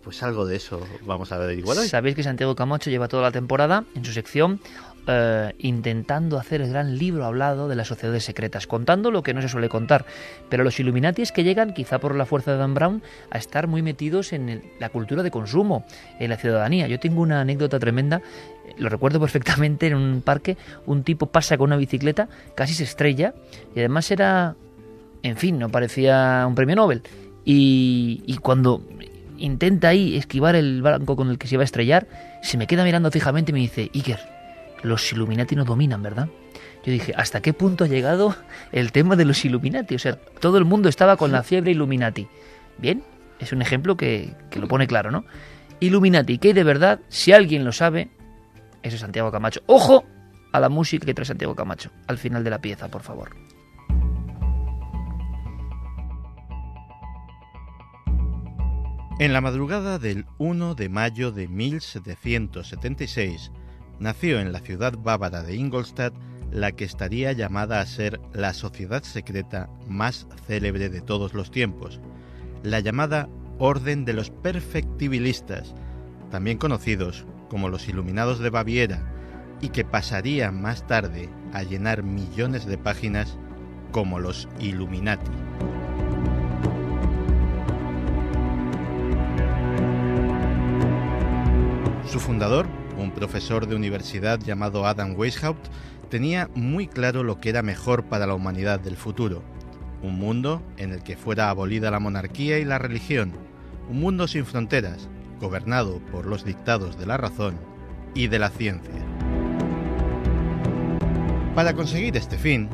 Pues algo de eso vamos a ver igual hoy. Sabéis que Santiago Camacho lleva toda la temporada en su sección eh, intentando hacer el gran libro hablado de las sociedades secretas, contando lo que no se suele contar. Pero los Illuminati es que llegan, quizá por la fuerza de Dan Brown, a estar muy metidos en la cultura de consumo, en la ciudadanía. Yo tengo una anécdota tremenda, lo recuerdo [laughs] perfectamente, en un parque un tipo pasa con una bicicleta, casi se estrella, y además era, en fin, no parecía un premio Nobel. Y, y cuando intenta ahí esquivar el banco con el que se iba a estrellar, se me queda mirando fijamente y me dice, Iker, los Illuminati no dominan, ¿verdad? Yo dije, ¿hasta qué punto ha llegado el tema de los Illuminati? O sea, todo el mundo estaba con la fiebre Illuminati. Bien, es un ejemplo que, lo pone claro, ¿no? Illuminati, ¿qué hay de verdad? Si alguien lo sabe, eso es Santiago Camacho. ¡Ojo! A la música que trae Santiago Camacho, al final de la pieza, por favor. En la madrugada del 1 de mayo de 1776, nació en la ciudad bávara de Ingolstadt la que estaría llamada a ser la sociedad secreta más célebre de todos los tiempos, la llamada Orden de los Perfectibilistas, también conocidos como los Iluminados de Baviera, y que pasaría más tarde a llenar millones de páginas como los Illuminati. Su fundador, un profesor de universidad llamado Adam Weishaupt tenía muy claro lo que era mejor para la humanidad del futuro. Un mundo en el que fuera abolida la monarquía y la religión. Un mundo sin fronteras, gobernado por los dictados de la razón y de la ciencia. Para conseguir este fin,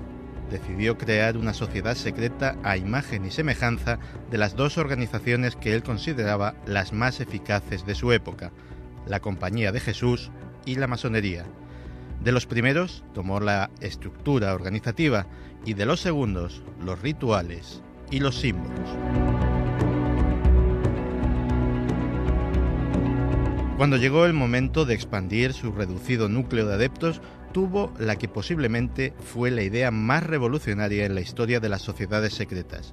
decidió crear una sociedad secreta a imagen y semejanza de las dos organizaciones que él consideraba las más eficaces de su época, la Compañía de Jesús y la masonería. De los primeros tomó la estructura organizativa y de los segundos los rituales y los símbolos. Cuando llegó el momento de expandir su reducido núcleo de adeptos, tuvo la que posiblemente fue la idea más revolucionaria en la historia de las sociedades secretas.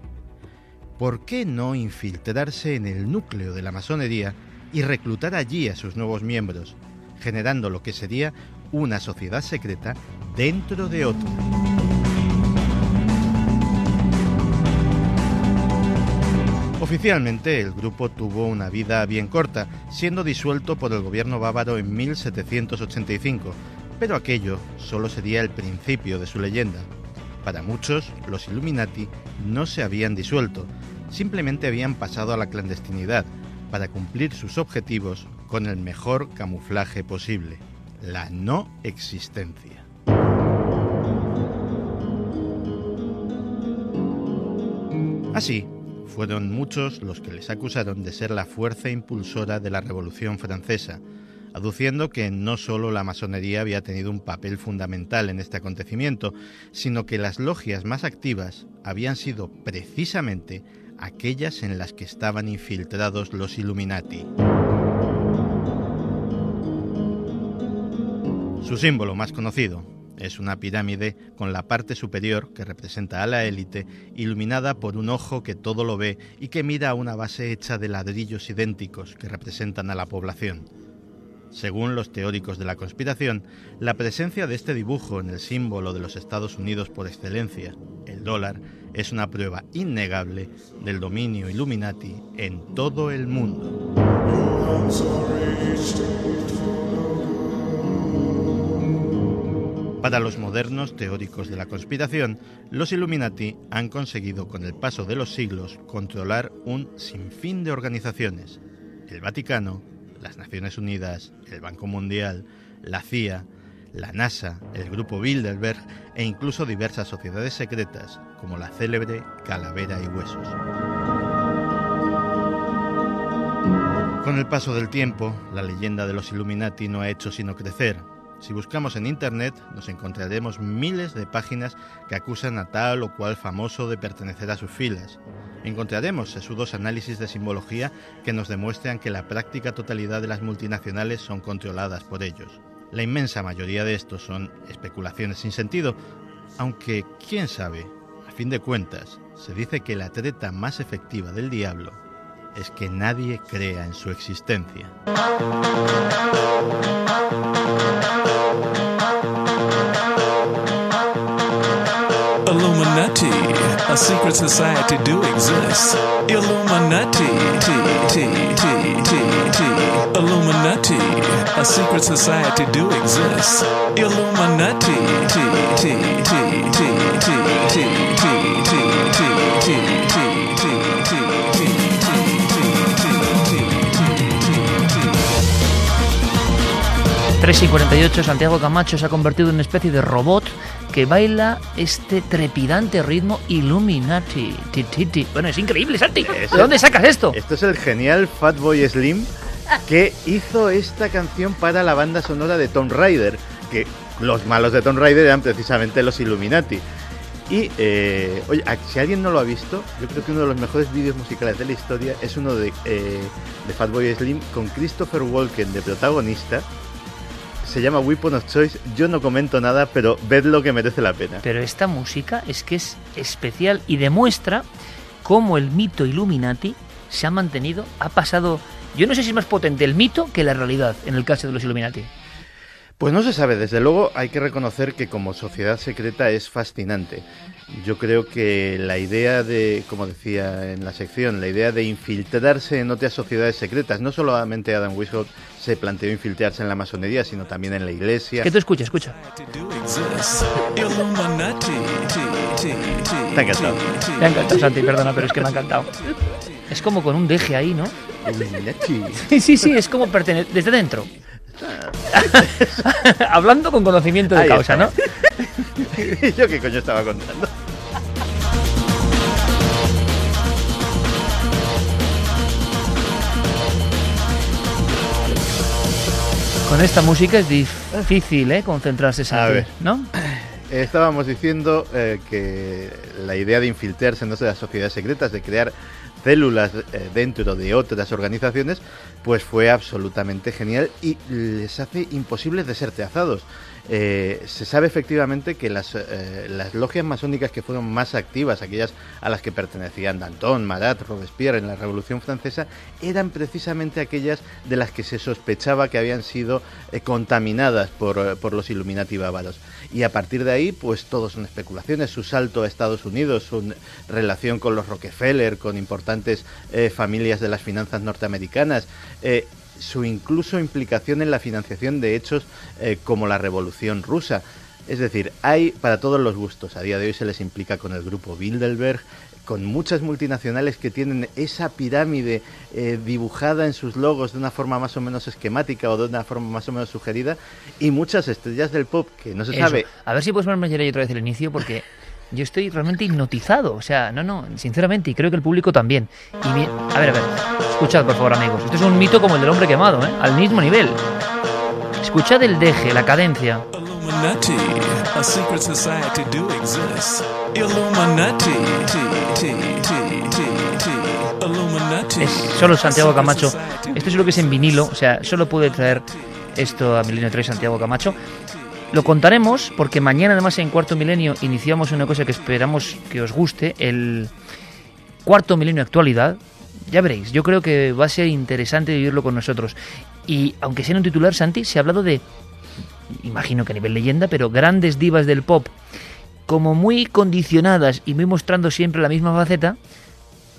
¿Por qué no infiltrarse en el núcleo de la masonería y reclutar allí a sus nuevos miembros, generando lo que sería una sociedad secreta dentro de otra. Oficialmente el grupo tuvo una vida bien corta, siendo disuelto por el gobierno bávaro en 1785, pero aquello solo sería el principio de su leyenda. Para muchos, los Illuminati no se habían disuelto, simplemente habían pasado a la clandestinidad, para cumplir sus objetivos con el mejor camuflaje posible, la no existencia. Así, fueron muchos los que les acusaron de ser la fuerza impulsora de la Revolución Francesa, aduciendo que no solo la masonería había tenido un papel fundamental en este acontecimiento, sino que las logias más activas habían sido precisamente aquellas en las que estaban infiltrados los Illuminati. Su símbolo más conocido es una pirámide con la parte superior, que representa a la élite, iluminada por un ojo que todo lo ve y que mira a una base hecha de ladrillos idénticos que representan a la población. Según los teóricos de la conspiración, la presencia de este dibujo en el símbolo de los Estados Unidos por excelencia, el dólar, es una prueba innegable del dominio Illuminati en todo el mundo. Para los modernos teóricos de la conspiración, los Illuminati han conseguido con el paso de los siglos controlar un sinfín de organizaciones. El Vaticano, las Naciones Unidas, el Banco Mundial, la CIA, la NASA, el Grupo Bilderberg e incluso diversas sociedades secretas como la célebre Calavera y Huesos. Con el paso del tiempo, la leyenda de los Illuminati no ha hecho sino crecer. Si buscamos en Internet nos encontraremos miles de páginas que acusan a tal o cual famoso de pertenecer a sus filas. Encontraremos sesudos análisis de simbología que nos demuestran que la práctica totalidad de las multinacionales son controladas por ellos. La inmensa mayoría de estos son especulaciones sin sentido, aunque, quién sabe, a fin de cuentas, se dice que la treta más efectiva del diablo es que nadie crea en su existencia. Illuminati, a secret society do exist. Illuminati, T, T, T, T, T. Illuminati, a secret society do exist. Illuminati, T, T, T, T, T, T. 3 y 48, Santiago Camacho se ha convertido en una especie de robot que baila este trepidante ritmo Illuminati. Ti, ti, ti. Bueno, es increíble, Santi. ¿De dónde sacas esto? Esto es el genial Fatboy Slim que hizo esta canción para la banda sonora de Tomb Raider, que los malos de Tomb Raider eran precisamente los Illuminati. Y, eh, oye, si alguien no lo ha visto, yo creo que uno de los mejores vídeos musicales de la historia es uno de, eh, de Fatboy Slim con Christopher Walken de protagonista. Se llama Weapon of Choice. Yo no comento nada, pero vedlo que merece la pena. Pero esta música es que es especial y demuestra cómo el mito Illuminati se ha mantenido, ha pasado... Yo no sé si es más potente el mito que la realidad en el caso de los Illuminati. Pues no se sabe, desde luego hay que reconocer que como sociedad secreta es fascinante. Yo creo que la idea de, como decía en la sección, la idea de infiltrarse en otras sociedades secretas, no solamente Adam Weishaupt se planteó infiltrarse en la masonería, sino también en la iglesia. Que tú escucha, escucha. Te ha encantado. Me ha encantado, Santi, perdona, pero es que me ha encantado. Es como con un deje ahí, ¿no? Sí, sí, sí, es como pertenecer desde dentro. [laughs] Hablando con conocimiento de Ahí causa, ¿no? está. [laughs] ¿Yo qué coño estaba contando? Con esta música es difícil, ¿eh? Concentrarse, Santi, A ver. ¿no? Estábamos diciendo eh, que la idea de infiltrarse en las sociedades secretas, de crear células eh, dentro de otras organizaciones, pues fue absolutamente genial y les hace imposibles de ser trazados. Eh, se sabe efectivamente que las, eh, las logias masónicas que fueron más activas, aquellas a las que pertenecían Danton, Marat, Robespierre en la Revolución Francesa, eran precisamente aquellas de las que se sospechaba que habían sido eh, contaminadas por, por los Illuminati bávaros. Y a partir de ahí, pues todo son especulaciones. Su salto a Estados Unidos, su relación con los Rockefeller, con importantes eh, familias de las finanzas norteamericanas, eh, su incluso implicación en la financiación de hechos eh, como la Revolución Rusa. Es decir, hay para todos los gustos. A día de hoy se les implica con el grupo Bilderberg, con muchas multinacionales que tienen esa pirámide eh, dibujada en sus logos de una forma más o menos esquemática o de una forma más o menos sugerida, y muchas estrellas del pop que no se Eso. sabe. A ver si puedes ponerme ayer otra vez el inicio, porque [laughs] yo estoy realmente hipnotizado. O sea, no, no, sinceramente, y creo que el público también. Y bien, a ver, a ver, escuchad por favor, amigos. Esto es un mito como el del hombre quemado, ¿eh? Al mismo nivel. Escuchad el deje, la cadencia. Illuminati, a secret society do exist. Illuminati, T, T, T, T, T. Illuminati. Es solo Santiago Camacho. Esto es lo que es en vinilo, o sea, solo puede traer esto a Milenio 3 Santiago Camacho. Lo contaremos porque mañana además en Cuarto Milenio iniciamos una cosa que esperamos que os guste, el Cuarto Milenio Actualidad. Ya veréis, yo creo que va a ser interesante vivirlo con nosotros. Y aunque sea en un titular, Santi, se ha hablado de, imagino que a nivel leyenda, pero grandes divas del pop, como muy condicionadas y muy mostrando siempre la misma faceta,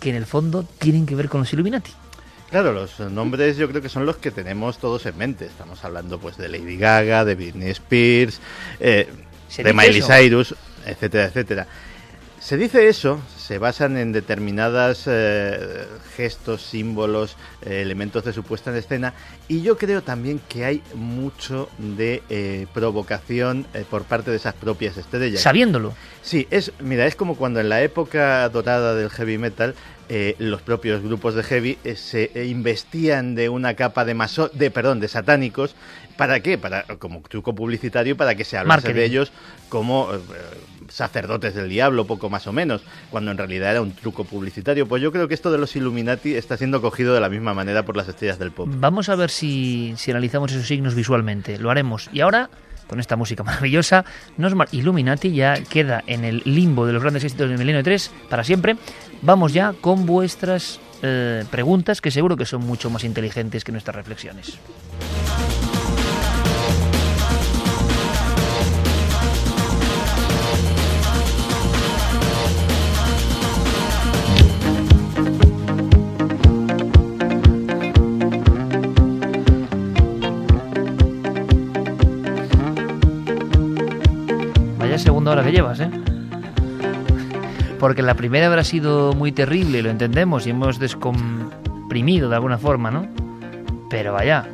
que en el fondo tienen que ver con los Illuminati. Claro, los nombres yo creo que son los que tenemos todos en mente. Estamos hablando pues de Lady Gaga, de Britney Spears, eh, de Miley eso. Cyrus, etcétera, etcétera. Se dice eso, se basan en determinadas eh, gestos, símbolos, eh, elementos de su puesta en escena y yo creo también que hay mucho de eh, provocación eh, por parte de esas propias estrellas. Sabiéndolo. Sí, es, mira, es como cuando en la época dorada del heavy metal eh, los propios grupos de heavy eh, se investían de una capa de maso de perdón, de satánicos. ¿Para qué? Para como truco publicitario para que se hablase Marketing. de ellos como eh, sacerdotes del diablo, poco más o menos, cuando en realidad era un truco publicitario. Pues yo creo que esto de los Illuminati está siendo cogido de la misma manera por las estrellas del pop. Vamos a ver si, si analizamos esos signos visualmente. Lo haremos. Y ahora, con esta música maravillosa, nos Illuminati ya queda en el limbo de los grandes éxitos del milenio 3 para siempre. Vamos ya con vuestras eh, preguntas, que seguro que son mucho más inteligentes que nuestras reflexiones. Segunda hora que llevas, ¿eh? [laughs] Porque la primera habrá sido muy terrible, lo entendemos, y hemos descomprimido de alguna forma, ¿no? Pero vaya,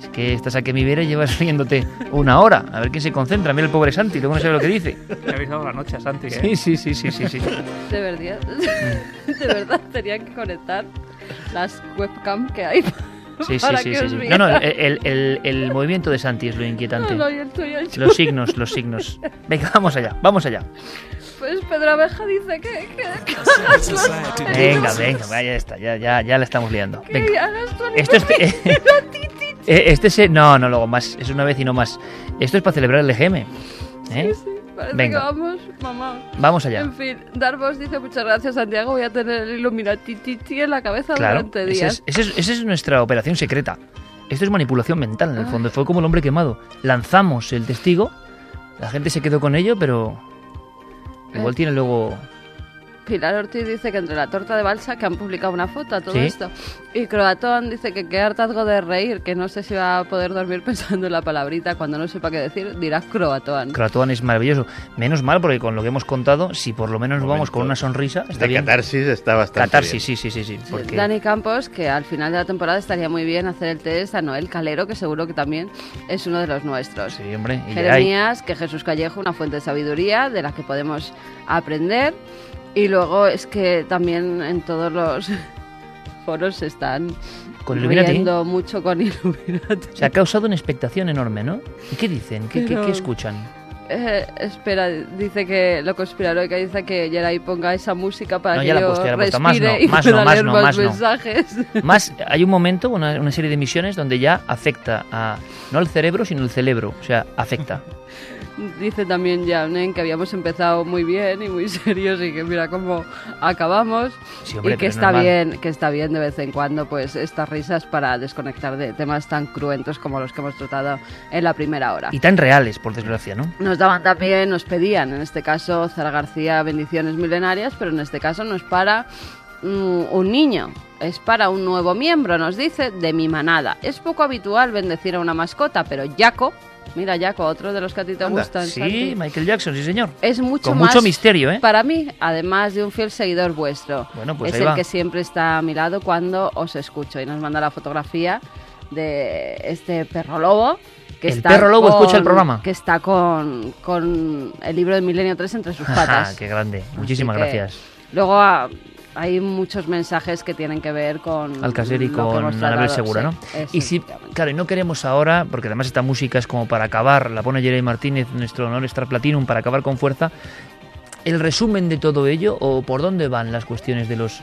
es que estás aquí a mi vera y llevas [laughs] riéndote una hora. A ver quién se concentra. Mira el pobre Santi, luego no sabe lo que dice. Le habéis dado la noche a Santi, ¿eh? Sí, sí, sí, sí, sí. sí. De verdad, [laughs] de verdad tenían que conectar las webcam que hay [laughs] Sí, sí, para sí, que sí, os sí. No, no, el, el- el movimiento de Santi es lo inquietante. No, no, y el tuyo, el tuyo. Los signos, los signos. Venga, vamos allá, vamos allá. Pues Pedro Abeja dice que, que, [laughs] que hagas los Venga, venga, ya está, ya, ya, ya la estamos liando. que Venga. hagas tu Esto es... [laughs] Eh, Este es... No, no, luego más. Es una vez y no más. Esto es para celebrar el EGM. ¿eh? Parece Venga. que vamos, mamá. Vamos allá. En fin, Darvos dice muchas gracias, Santiago. Voy a tener el Illuminati en la cabeza Claro, durante días. es, esa es- es nuestra operación secreta. Esto es manipulación mental, en el fondo. Fue como el hombre quemado. Lanzamos el testigo, la gente se quedó con ello, pero igual Eh. tiene luego... Pilar Ortiz dice que entre la torta de balsa, que han publicado una foto a todo Sí. esto. Y Croatón dice que qué hartazgo de reír, que no sé si va a poder dormir [laughs] pensando en la palabrita. Cuando no sepa qué decir, dirá Croatoan. Croatoan es maravilloso. Menos mal, porque con lo que hemos contado, si por lo menos vamos con una sonrisa, está de bien. catarsis está bastante Catarsis, bien. sí, sí, sí, sí. Porque... Dani Campos, que al final de la temporada estaría muy bien hacer el test a Noel Calero, que seguro que también es uno de los nuestros. Sí, hombre. y Jeremías, que Jesús Callejo, una fuente de sabiduría de la que podemos aprender. Y luego es que también en todos los [laughs] foros se están Con riendo mucho con [laughs] Illuminati. Se ha causado una expectación enorme, ¿no? ¿Y qué dicen? ¿Qué, qué- Pero- qué escuchan? Eh, espera, dice que lo conspiranoica dice que Yeray ponga esa música para No, que ya la puesto, ya la puesto. Más respire no, y más no, más no, más más no. [laughs] Más, hay un momento, una, una serie de emisiones donde ya afecta a no al cerebro, sino el cerebro. O sea, afecta. Dice también Janen que habíamos empezado muy bien y muy [laughs] serios y que mira cómo acabamos Sí, hombre, y que está normal. bien, que está bien de vez en cuando pues estas risas para desconectar de temas tan cruentos como los que hemos tratado en la primera hora. Y tan reales, por desgracia, ¿no? Nos daban también, nos pedían, en este caso Zara García, bendiciones milenarias, pero en este caso no es para mm, un niño, es para un nuevo miembro, nos dice, de mi manada. Es poco habitual bendecir a una mascota, pero Jaco, mira Jaco, otro de los que a ti te Anda, gustan. sí, Santi, Michael Jackson, sí señor. es mucho Con más mucho misterio, ¿eh? para mí, además de un fiel seguidor vuestro. Bueno, pues es ahí el va. que siempre está a mi lado cuando os escucho y nos manda la fotografía de este perro lobo. Que El está perro lobo con- escucha el programa. Que está con, con el libro de Milenio 3 entre sus [laughs] patas. qué grande. Muchísimas gracias. Luego ah, hay muchos mensajes que tienen que ver con Alcacer y con Anabel Segura, ¿no? Y si, claro, y no queremos ahora, porque además esta música es como para acabar, la pone Jeremy Martínez, nuestro honor Star Platinum, para acabar con fuerza. El resumen de todo ello, o por dónde van las cuestiones de los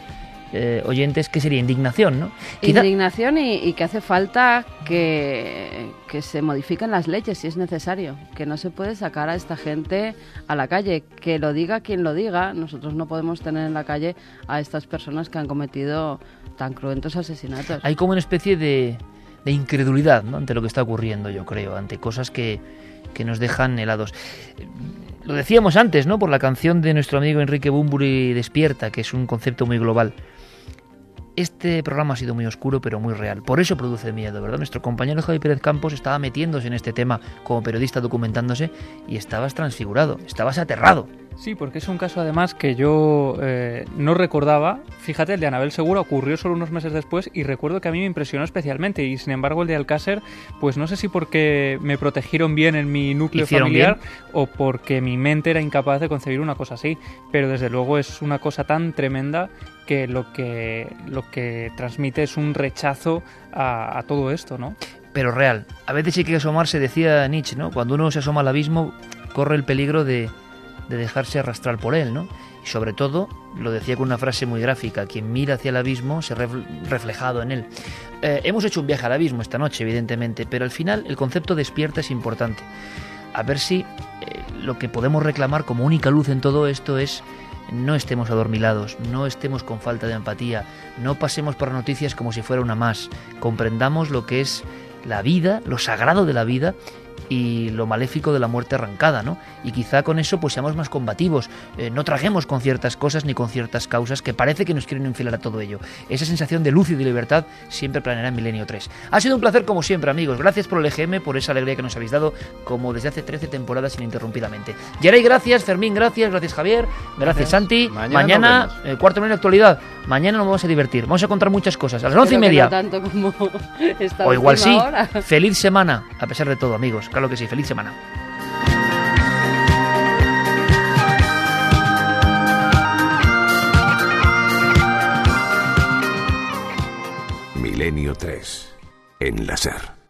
eh, oyentes, que sería indignación, ¿no? Indignación y, y que hace falta que, que se modifiquen las leyes si es necesario, que no se puede sacar a esta gente a la calle, que lo diga quien lo diga, nosotros no podemos tener en la calle a estas personas que han cometido tan cruentos asesinatos. hay como una especie de, de incredulidad ¿no? ante lo que está ocurriendo, yo creo, ante cosas que, que nos dejan helados. Lo decíamos antes, ¿no? Por la canción de nuestro amigo Enrique Bumburi, Despierta, que es un concepto muy global. Este programa ha sido muy oscuro, pero muy real. Por eso produce miedo, ¿verdad? Nuestro compañero Javi Pérez Campos estaba metiéndose en este tema como periodista documentándose y estabas transfigurado, estabas aterrado. Sí, porque es un caso además que yo eh, no recordaba. Fíjate, el de Anabel Segura ocurrió solo unos meses después y recuerdo que a mí me impresionó especialmente. Y sin embargo, el de Alcácer, pues no sé si porque me protegieron bien en mi núcleo ¿Hicieron familiar bien? o porque mi mente era incapaz de concebir una cosa así. Pero desde luego es una cosa tan tremenda que lo que, lo que transmite es un rechazo a, a todo esto, ¿no? Pero real. A veces hay que asomarse, decía Nietzsche, ¿no? Cuando uno se asoma al abismo, corre el peligro de, de dejarse arrastrar por él, ¿no? Y sobre todo, lo decía con una frase muy gráfica, quien mira hacia el abismo se ve reflejado en él. Eh, hemos hecho un viaje al abismo esta noche, evidentemente, pero al final el concepto despierta es importante. A ver si eh, lo que podemos reclamar como única luz en todo esto es no estemos adormilados, no estemos con falta de empatía, no pasemos por noticias como si fuera una más, comprendamos lo que es la vida, lo sagrado de la vida y lo maléfico de la muerte arrancada, ¿no? Y quizá con eso pues seamos más combativos, eh, no traguemos con ciertas cosas ni con ciertas causas que parece que nos quieren infilar a todo ello. Esa sensación de luz y de libertad siempre planeará en Milenio 3. Ha sido un placer como siempre, amigos. Gracias por el EGM, por esa alegría que nos habéis dado como desde hace 13 temporadas ininterrumpidamente. Yaray, gracias, Fermín, gracias, gracias Javier, gracias, Gracias. Santi. Mañana Mañana, eh, cuarto menos de actualidad. Mañana nos vamos a divertir. Vamos a contar muchas cosas. A las once y media. no tanto como [laughs] esta O igual sí. hora. Feliz semana, a pesar de todo, amigos. Claro que sí, feliz semana. Milenio 3. En la SER.